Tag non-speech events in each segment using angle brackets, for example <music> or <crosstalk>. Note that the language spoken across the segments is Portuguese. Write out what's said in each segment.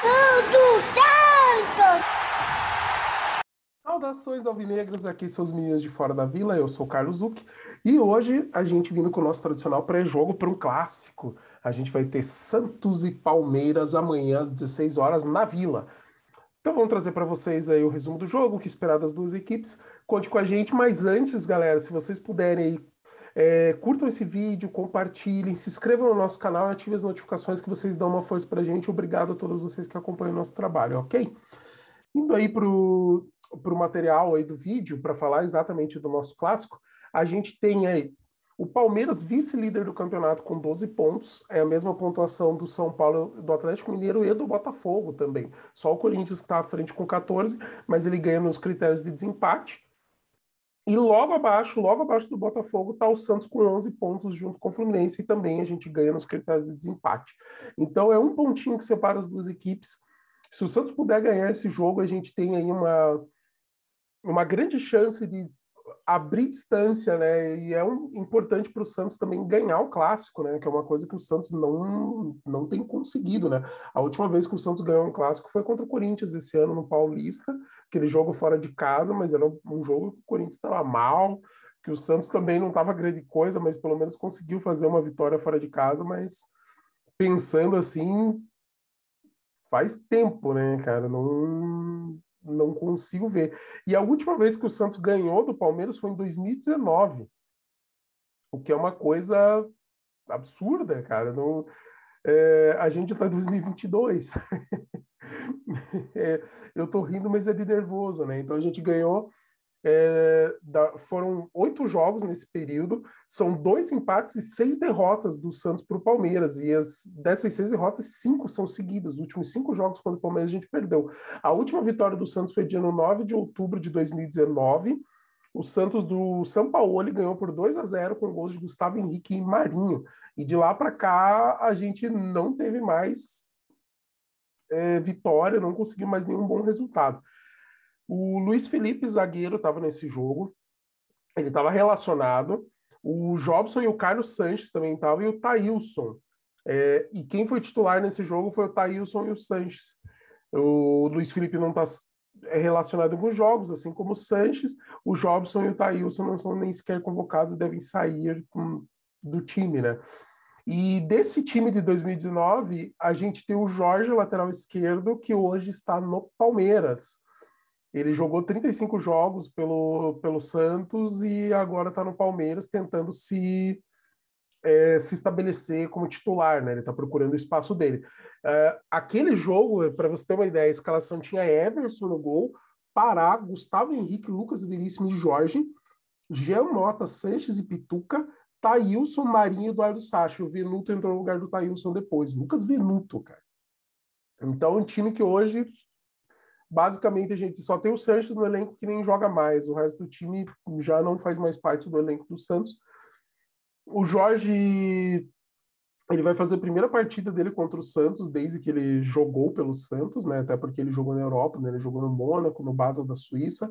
Tudo Santos! Saudações alvinegras, aqui seus meninos de fora da vila, eu sou o Carlos Zuc e hoje a gente vindo com o nosso tradicional pré-jogo para um clássico. A gente vai ter Santos e Palmeiras amanhã às 16 horas na Vila. Então vamos trazer para vocês aí o resumo do jogo, o que esperar das duas equipes. Conte com a gente, mas antes, galera, se vocês puderem aí, é, curtam esse vídeo, compartilhem, se inscrevam no nosso canal e ativem as notificações que vocês dão uma força para a gente. Obrigado a todos vocês que acompanham o nosso trabalho, ok? Indo aí para o material aí do vídeo, para falar exatamente do nosso clássico, a gente tem aí o Palmeiras, vice-líder do campeonato, com 12 pontos, é a mesma pontuação do São Paulo, do Atlético Mineiro e do Botafogo também. Só o Corinthians está à frente com 14, mas ele ganha nos critérios de desempate. E logo abaixo, logo abaixo do Botafogo, está o Santos com 11 pontos junto com o Fluminense e também a gente ganha nos critérios de desempate. Então é um pontinho que separa as duas equipes. Se o Santos puder ganhar esse jogo, a gente tem aí uma, uma grande chance de abrir distância, né? E é um, importante para o Santos também ganhar o clássico, né? Que é uma coisa que o Santos não, não tem conseguido, né? A última vez que o Santos ganhou um clássico foi contra o Corinthians esse ano no Paulista, aquele jogo fora de casa, mas era um jogo que o Corinthians estava mal, que o Santos também não estava grande coisa, mas pelo menos conseguiu fazer uma vitória fora de casa, mas pensando assim, faz tempo, né, cara? Não não consigo ver. E a última vez que o Santos ganhou do Palmeiras foi em 2019, o que é uma coisa absurda, cara. Não, é, a gente está em 2022. <laughs> é, eu estou rindo, mas é de nervoso, né? Então a gente ganhou é, da, foram oito jogos nesse período, são dois empates e seis derrotas do Santos para o Palmeiras. E as, dessas seis derrotas, cinco são seguidas. Os últimos cinco jogos contra o Palmeiras a gente perdeu. A última vitória do Santos foi dia 9 de outubro de 2019. O Santos do São Paulo ganhou por 2 a 0 com gols de Gustavo Henrique e Marinho. E de lá para cá a gente não teve mais é, vitória, não conseguiu mais nenhum bom resultado. O Luiz Felipe, zagueiro, estava nesse jogo. Ele estava relacionado. O Jobson e o Carlos Sanches também estavam, e o Thailson. É, e quem foi titular nesse jogo foi o Thailson e o Sanches. O Luiz Felipe não está é relacionado com os jogos, assim como o Sanches. O Jobson e o Thailson não são nem sequer convocados devem sair com, do time, né? E desse time de 2019, a gente tem o Jorge, lateral esquerdo, que hoje está no Palmeiras. Ele jogou 35 jogos pelo, pelo Santos e agora está no Palmeiras tentando se, é, se estabelecer como titular, né? Ele está procurando o espaço dele. É, aquele jogo, para você ter uma ideia, a escalação tinha Everson no gol, Pará, Gustavo Henrique, Lucas Veríssimo e Jorge, Jean Mota, Sanches e Pituca, Thailson, Marinho e Eduardo Sacha. O Venuto entrou no lugar do Thailson depois. Lucas Venuto, cara. Então, um time que hoje basicamente a gente só tem o Sanches no elenco que nem joga mais, o resto do time já não faz mais parte do elenco do Santos. O Jorge ele vai fazer a primeira partida dele contra o Santos desde que ele jogou pelo Santos, né? Até porque ele jogou na Europa, né? Ele jogou no Mônaco, no Basel da Suíça,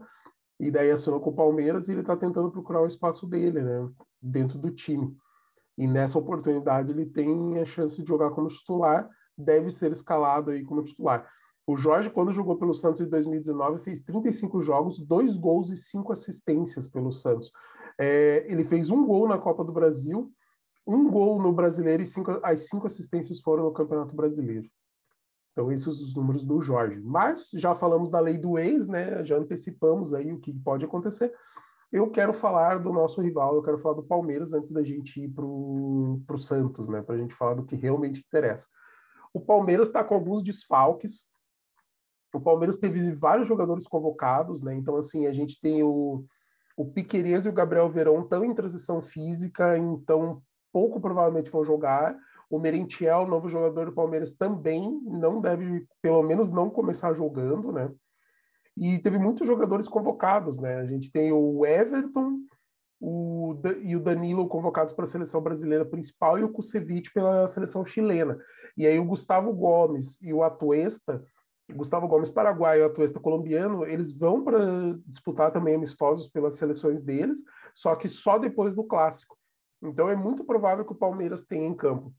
e daí assinou com o Palmeiras e ele está tentando procurar o espaço dele, né? Dentro do time. E nessa oportunidade ele tem a chance de jogar como titular, deve ser escalado aí como titular. O Jorge, quando jogou pelo Santos em 2019, fez 35 jogos, dois gols e cinco assistências pelo Santos. É, ele fez um gol na Copa do Brasil, um gol no Brasileiro e cinco, as cinco assistências foram no Campeonato Brasileiro. Então, esses são os números do Jorge. Mas já falamos da lei do ex, né? Já antecipamos aí o que pode acontecer. Eu quero falar do nosso rival, eu quero falar do Palmeiras antes da gente ir para o Santos, né? Para a gente falar do que realmente interessa. O Palmeiras está com alguns desfalques, o Palmeiras teve vários jogadores convocados, né? Então, assim, a gente tem o, o e o Gabriel Verão estão em transição física, então pouco provavelmente vão jogar. O Merentiel, novo jogador do Palmeiras, também não deve, pelo menos, não começar jogando, né? E teve muitos jogadores convocados, né? A gente tem o Everton o, e o Danilo convocados para a seleção brasileira principal e o Kusevich pela seleção chilena. E aí o Gustavo Gomes e o Atuesta Gustavo Gomes paraguaio e Atuesta colombiano, eles vão para disputar também amistosos pelas seleções deles, só que só depois do clássico. Então é muito provável que o Palmeiras tenha em campo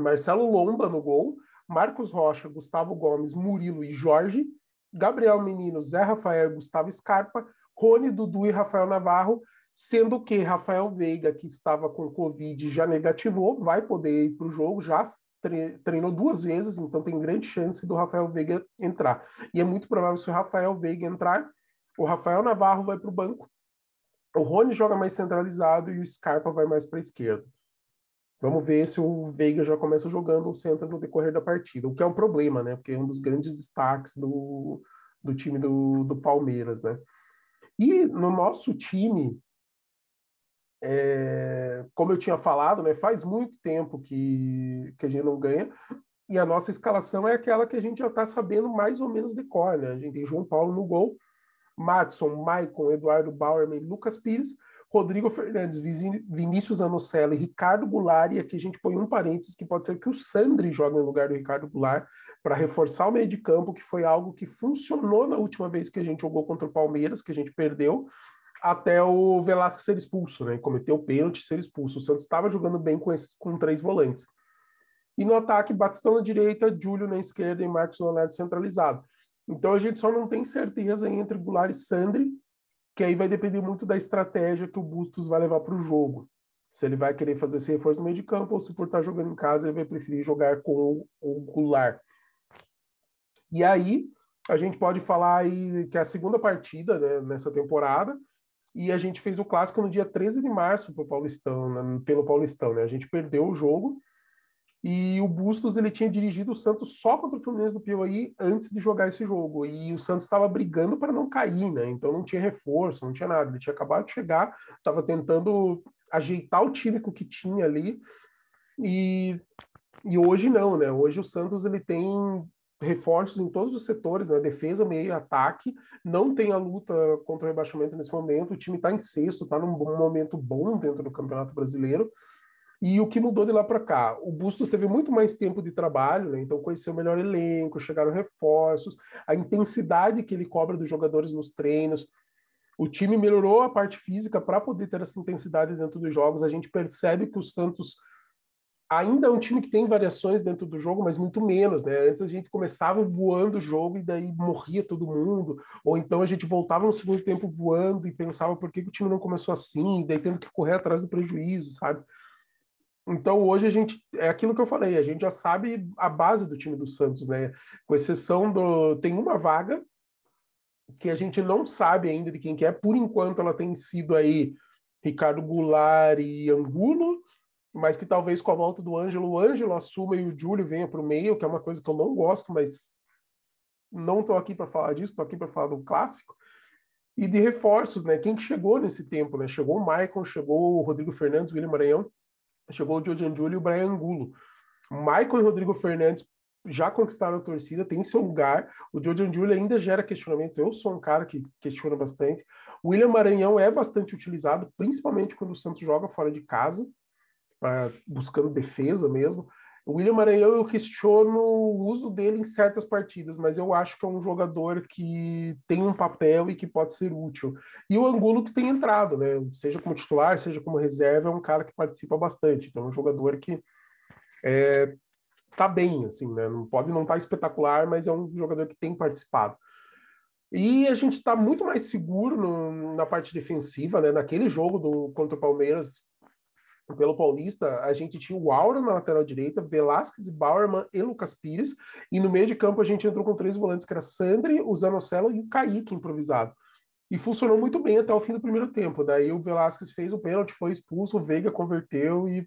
Marcelo Lomba no gol, Marcos Rocha, Gustavo Gomes, Murilo e Jorge, Gabriel Menino, Zé Rafael e Gustavo Scarpa, Rony, Dudu e Rafael Navarro, sendo que Rafael Veiga, que estava com Covid, já negativou, vai poder ir para o jogo, já treinou duas vezes, então tem grande chance do Rafael Veiga entrar. E é muito provável se o Rafael Veiga entrar, o Rafael Navarro vai para o banco, o Rony joga mais centralizado e o Scarpa vai mais para a esquerda. Vamos ver se o Veiga já começa jogando o centro no decorrer da partida, o que é um problema, né? Porque é um dos grandes destaques do, do time do, do Palmeiras, né? E no nosso time, é, como eu tinha falado, né, faz muito tempo que, que a gente não ganha, e a nossa escalação é aquela que a gente já está sabendo mais ou menos de cor. Né? A gente tem João Paulo no gol, Matson, Maicon, Eduardo Bauerman, Lucas Pires, Rodrigo Fernandes, Vinícius Anocella e Ricardo Goulart, e aqui a gente põe um parênteses que pode ser que o Sandri jogue no lugar do Ricardo Goulart para reforçar o meio de campo, que foi algo que funcionou na última vez que a gente jogou contra o Palmeiras, que a gente perdeu, até o Velasco ser expulso, né? Cometeu o pênalti ser expulso. O Santos estava jogando bem com, esse, com três volantes. E no ataque, Batistão na direita, Júlio na esquerda e Marcos Leonardo centralizado. Então a gente só não tem certeza entre Goulart e Sandri, que aí vai depender muito da estratégia que o Bustos vai levar para o jogo. Se ele vai querer fazer esse reforço no meio de campo ou se por estar jogando em casa ele vai preferir jogar com o, o Goulart. E aí a gente pode falar aí que é a segunda partida né, nessa temporada e a gente fez o clássico no dia 13 de março pro Paulistão, né, pelo Paulistão, né? A gente perdeu o jogo e o Bustos ele tinha dirigido o Santos só contra o Fluminense do Piauí antes de jogar esse jogo. E o Santos estava brigando para não cair, né? Então não tinha reforço, não tinha nada. Ele tinha acabado de chegar, estava tentando ajeitar o time que tinha ali. E, e hoje não, né? Hoje o Santos ele tem reforços em todos os setores, né? defesa, meio ataque. Não tem a luta contra o rebaixamento nesse momento. O time está em sexto, está num bom momento bom dentro do Campeonato Brasileiro. E o que mudou de lá para cá? O Bustos teve muito mais tempo de trabalho, né? então conheceu o melhor elenco, chegaram reforços, a intensidade que ele cobra dos jogadores nos treinos. O time melhorou a parte física para poder ter essa intensidade dentro dos jogos. A gente percebe que o Santos ainda é um time que tem variações dentro do jogo, mas muito menos, né? Antes a gente começava voando o jogo e daí morria todo mundo, ou então a gente voltava no segundo tempo voando e pensava por que, o time não começou assim, daí tendo que correr atrás do prejuízo, sabe? Então hoje a gente é aquilo que eu falei, a gente já sabe a base do time do Santos, né? Com exceção do tem uma vaga que a gente não sabe ainda de quem que é, por enquanto ela tem sido aí Ricardo Goulart e Angulo, mas que talvez com a volta do Ângelo, o Ângelo assuma e o Júlio venha para o meio, que é uma coisa que eu não gosto, mas não estou aqui para falar disso, estou aqui para falar do clássico. E de reforços, né? Quem que chegou nesse tempo, né? Chegou o Maicon, chegou o Rodrigo Fernandes, o William Maranhão, chegou o Jordan Júlio e o Brian Angulo. Maicon e Rodrigo Fernandes já conquistaram a torcida, tem seu lugar. O Jordan Júlio ainda gera questionamento. Eu sou um cara que questiona bastante. O William Maranhão é bastante utilizado, principalmente quando o Santos joga fora de casa buscando defesa mesmo. O William Maranhão, eu questiono o uso dele em certas partidas, mas eu acho que é um jogador que tem um papel e que pode ser útil. E o Angulo que tem entrado, né? Seja como titular, seja como reserva, é um cara que participa bastante. Então, é um jogador que é, tá bem, assim, né? Não pode não estar tá espetacular, mas é um jogador que tem participado. E a gente está muito mais seguro no, na parte defensiva, né? Naquele jogo do, contra o Palmeiras, pelo Paulista, a gente tinha o Aura na lateral direita, Velasquez, Bauerman e Lucas Pires, e no meio de campo a gente entrou com três volantes, que era Sandri, o Zanocelo e o Kaique improvisado. E funcionou muito bem até o fim do primeiro tempo. Daí o Velasquez fez o pênalti, foi expulso, o Veiga converteu e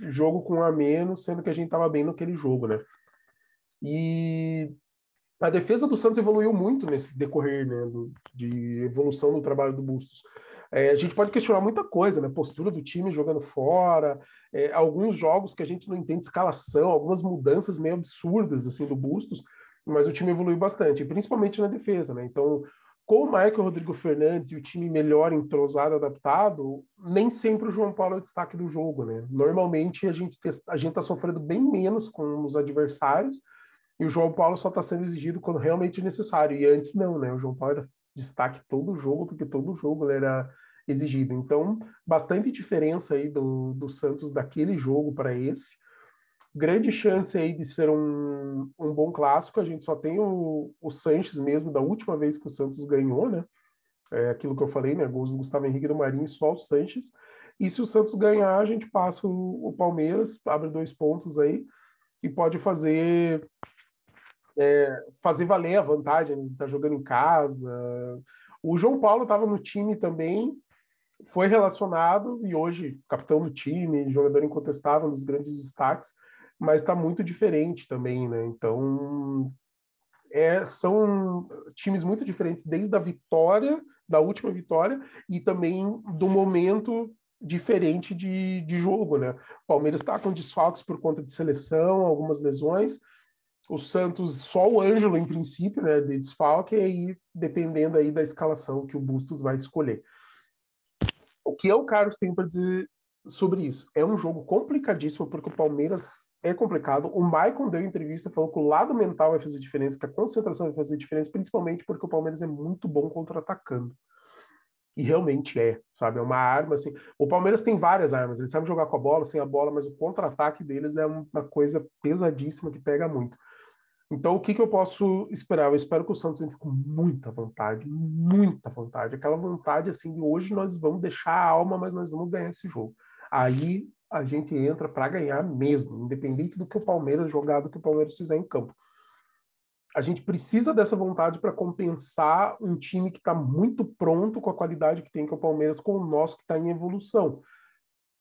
jogo com um a menos, sendo que a gente estava bem naquele jogo, né? E a defesa do Santos evoluiu muito nesse decorrer né, do, de evolução do trabalho do Bustos. É, a gente pode questionar muita coisa, né? Postura do time jogando fora, é, alguns jogos que a gente não entende escalação, algumas mudanças meio absurdas assim do Bustos, mas o time evoluiu bastante, principalmente na defesa, né? Então, com o Michael Rodrigo Fernandes e o time melhor entrosado, adaptado, nem sempre o João Paulo é o destaque do jogo, né? Normalmente a gente a gente está sofrendo bem menos com os adversários e o João Paulo só está sendo exigido quando realmente necessário. E antes não, né? O João Paulo era destaque todo jogo, porque todo jogo era exigido. Então, bastante diferença aí do, do Santos daquele jogo para esse. grande chance aí de ser um, um bom clássico. A gente só tem o, o Sanches mesmo, da última vez que o Santos ganhou, né? É aquilo que eu falei, né? Gols do Gustavo Henrique do Marinho e só o Sanches. E se o Santos ganhar, a gente passa o, o Palmeiras, abre dois pontos aí e pode fazer é, fazer valer a vantagem, tá jogando em casa. O João Paulo estava no time também, foi relacionado e hoje capitão do time, jogador incontestável, dos grandes destaques mas está muito diferente também, né? Então, é, são times muito diferentes desde a vitória, da última vitória, e também do momento diferente de, de jogo, né? O Palmeiras está com desfalques por conta de seleção, algumas lesões. O Santos, só o Ângelo, em princípio, né, de desfalque, e aí, dependendo aí da escalação que o Bustos vai escolher. O que eu, Carlos, tenho para dizer sobre isso. É um jogo complicadíssimo, porque o Palmeiras é complicado. O Maicon deu entrevista falou que o lado mental vai fazer diferença, que a concentração vai fazer diferença, principalmente porque o Palmeiras é muito bom contra-atacando. E realmente é, sabe? É uma arma, assim. O Palmeiras tem várias armas, eles sabem jogar com a bola, sem a bola, mas o contra-ataque deles é uma coisa pesadíssima que pega muito. Então, o que, que eu posso esperar? Eu espero que o Santos entre com muita vontade, muita vontade. Aquela vontade, assim, de hoje nós vamos deixar a alma, mas nós vamos ganhar esse jogo aí a gente entra para ganhar mesmo, independente do que o Palmeiras jogar, do que o Palmeiras fizer em campo. A gente precisa dessa vontade para compensar um time que está muito pronto com a qualidade que tem que o Palmeiras, com o nosso que está em evolução.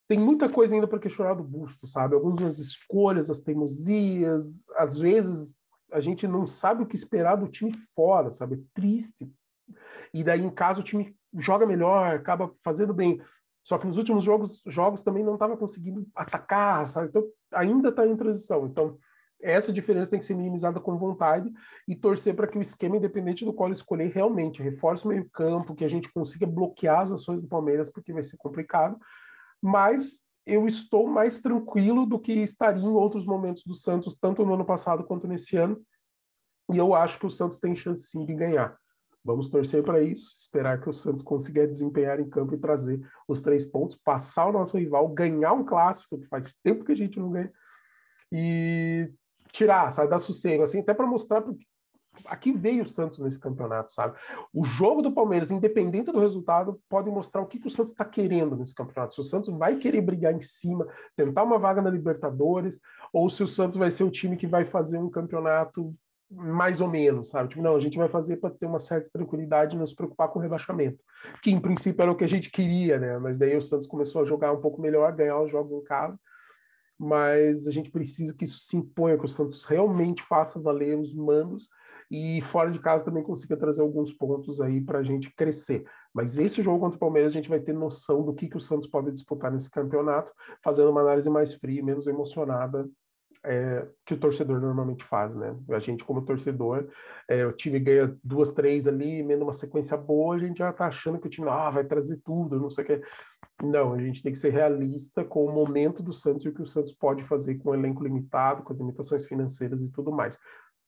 Tem muita coisa ainda para questionar do Busto, sabe? Algumas escolhas, as teimosias, às vezes a gente não sabe o que esperar do time fora, sabe? Triste. E daí, em casa, o time joga melhor, acaba fazendo bem. Só que nos últimos jogos, jogos também não estava conseguindo atacar, sabe? Então ainda está em transição. Então essa diferença tem que ser minimizada com vontade e torcer para que o esquema, independente do qual escolher, realmente reforce o meio campo, que a gente consiga bloquear as ações do Palmeiras, porque vai ser complicado. Mas eu estou mais tranquilo do que estaria em outros momentos do Santos, tanto no ano passado quanto nesse ano. E eu acho que o Santos tem chance sim de ganhar. Vamos torcer para isso, esperar que o Santos consiga desempenhar em campo e trazer os três pontos, passar o nosso rival, ganhar um clássico, que faz tempo que a gente não ganha, e tirar, sabe, dar sossego, assim, até para mostrar porque aqui veio o Santos nesse campeonato, sabe? O jogo do Palmeiras, independente do resultado, pode mostrar o que, que o Santos está querendo nesse campeonato. Se o Santos vai querer brigar em cima, tentar uma vaga na Libertadores, ou se o Santos vai ser o time que vai fazer um campeonato mais ou menos, sabe? Tipo, não, a gente vai fazer para ter uma certa tranquilidade e não se preocupar com o rebaixamento, que em princípio era o que a gente queria, né? Mas daí o Santos começou a jogar um pouco melhor, ganhar os jogos em casa, mas a gente precisa que isso se imponha, que o Santos realmente faça valer os mandos e fora de casa também consiga trazer alguns pontos aí para a gente crescer. Mas esse jogo contra o Palmeiras a gente vai ter noção do que, que o Santos pode disputar nesse campeonato, fazendo uma análise mais fria, menos emocionada é, que o torcedor normalmente faz, né? A gente, como torcedor, é, o time ganha duas, três ali, emenda uma sequência boa, a gente já tá achando que o time ah, vai trazer tudo, não sei o que. Não, a gente tem que ser realista com o momento do Santos e o que o Santos pode fazer com o elenco limitado, com as limitações financeiras e tudo mais.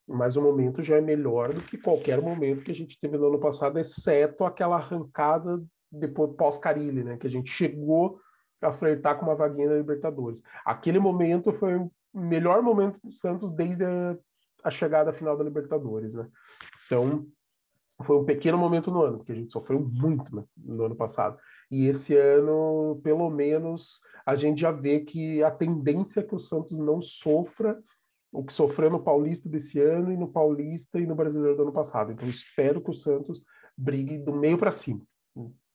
Mas o momento já é melhor do que qualquer momento que a gente teve no ano passado, exceto aquela arrancada depois pós-Carilli, né? Que a gente chegou a flertar com uma vaguinha na Libertadores. Aquele momento foi melhor momento do Santos desde a, a chegada final da Libertadores, né? Então, foi um pequeno momento no ano, porque a gente sofreu muito né, no ano passado. E esse ano, pelo menos, a gente já vê que a tendência é que o Santos não sofra o que sofreu no Paulista desse ano e no Paulista e no Brasileiro do ano passado. Então, espero que o Santos brigue do meio para cima,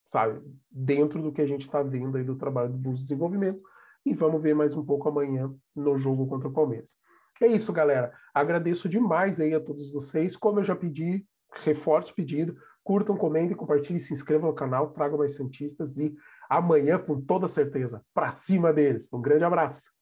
sabe? Dentro do que a gente está vendo aí do trabalho do Bus Desenvolvimento, e vamos ver mais um pouco amanhã no jogo contra o Palmeiras. É isso, galera. Agradeço demais aí a todos vocês. Como eu já pedi, reforço o pedido. Curtam, comentem, compartilhem, se inscrevam no canal, tragam mais Santistas e amanhã, com toda certeza, para cima deles. Um grande abraço.